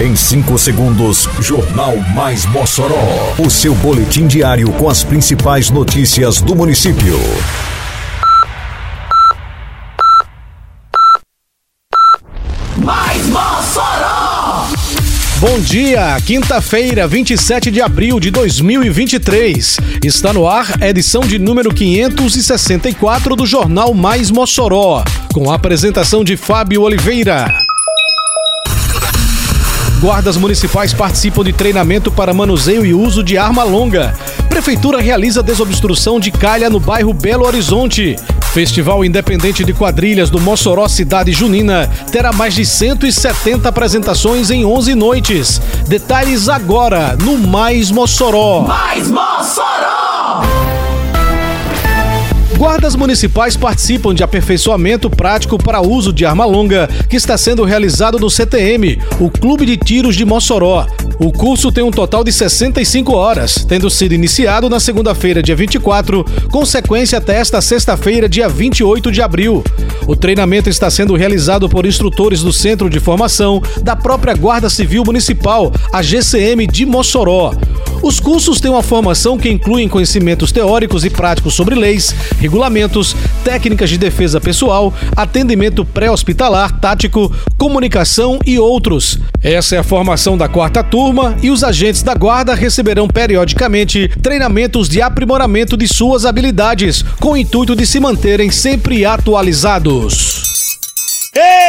Em 5 segundos, Jornal Mais Mossoró. O seu boletim diário com as principais notícias do município. Mais Mossoró! Bom dia, quinta-feira, 27 de abril de 2023. Está no ar a edição de número 564 do Jornal Mais Mossoró, com a apresentação de Fábio Oliveira. Guardas municipais participam de treinamento para manuseio e uso de arma longa. Prefeitura realiza desobstrução de calha no bairro Belo Horizonte. Festival Independente de Quadrilhas do Mossoró Cidade Junina terá mais de 170 apresentações em 11 noites. Detalhes agora no Mais Mossoró. Mais Mossoró! Guardas municipais participam de aperfeiçoamento prático para uso de arma longa que está sendo realizado no CTM, o Clube de Tiros de Mossoró. O curso tem um total de 65 horas, tendo sido iniciado na segunda-feira, dia 24, com sequência até esta sexta-feira, dia 28 de abril. O treinamento está sendo realizado por instrutores do Centro de Formação da própria Guarda Civil Municipal, a GCM de Mossoró. Os cursos têm uma formação que inclui conhecimentos teóricos e práticos sobre leis, regulamentos, técnicas de defesa pessoal, atendimento pré-hospitalar, tático, comunicação e outros. Essa é a formação da quarta turma e os agentes da guarda receberão periodicamente treinamentos de aprimoramento de suas habilidades, com o intuito de se manterem sempre atualizados.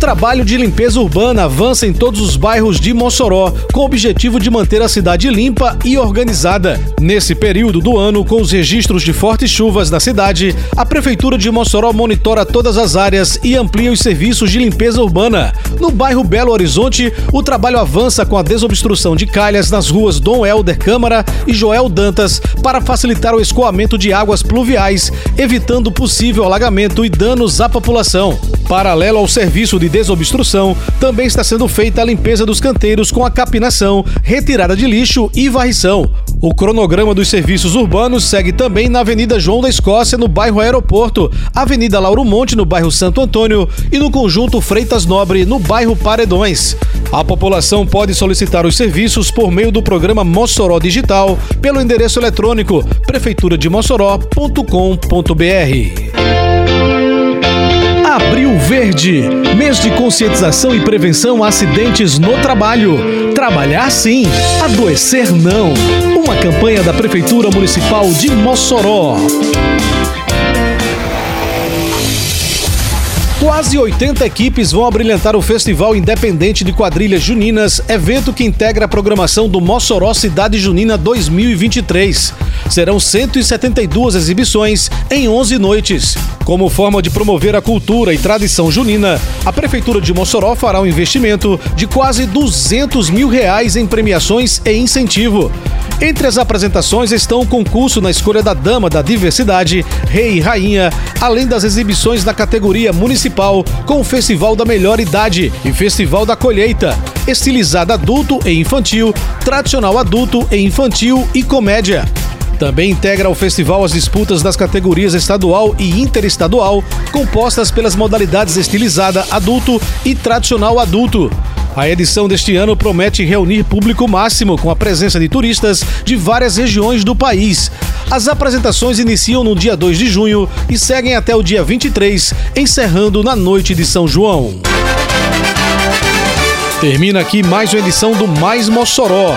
Trabalho de limpeza urbana avança em todos os bairros de Mossoró, com o objetivo de manter a cidade limpa e organizada. Nesse período do ano, com os registros de fortes chuvas na cidade, a Prefeitura de Mossoró monitora todas as áreas e amplia os serviços de limpeza urbana. No bairro Belo Horizonte, o trabalho avança com a desobstrução de calhas nas ruas Dom Helder Câmara e Joel Dantas para facilitar o escoamento de águas pluviais, evitando possível alagamento e danos à população. Paralelo ao serviço de desobstrução, também está sendo feita a limpeza dos canteiros com a capinação, retirada de lixo e varrição. O cronograma dos serviços urbanos segue também na Avenida João da Escócia, no bairro Aeroporto, Avenida Lauro Monte, no bairro Santo Antônio e no conjunto Freitas Nobre, no bairro Paredões. A população pode solicitar os serviços por meio do programa Mossoró Digital pelo endereço eletrônico prefeiturademossoró.com.br. Abril Verde, mês de conscientização e prevenção a acidentes no trabalho. Trabalhar sim, adoecer não. Uma campanha da Prefeitura Municipal de Mossoró. Quase 80 equipes vão abrilhantar o Festival Independente de Quadrilhas Juninas, evento que integra a programação do Mossoró Cidade Junina 2023. Serão 172 exibições em 11 noites. Como forma de promover a cultura e tradição junina, a Prefeitura de Mossoró fará um investimento de quase 200 mil reais em premiações e incentivo. Entre as apresentações estão o concurso na escolha da Dama da Diversidade, Rei e Rainha, além das exibições na categoria municipal, com o Festival da Melhor Idade e Festival da Colheita, estilizada adulto e infantil, tradicional adulto e infantil e comédia. Também integra ao festival as disputas das categorias estadual e interestadual, compostas pelas modalidades estilizada adulto e tradicional adulto. A edição deste ano promete reunir público máximo com a presença de turistas de várias regiões do país. As apresentações iniciam no dia 2 de junho e seguem até o dia 23, encerrando na noite de São João. Termina aqui mais uma edição do Mais Mossoró,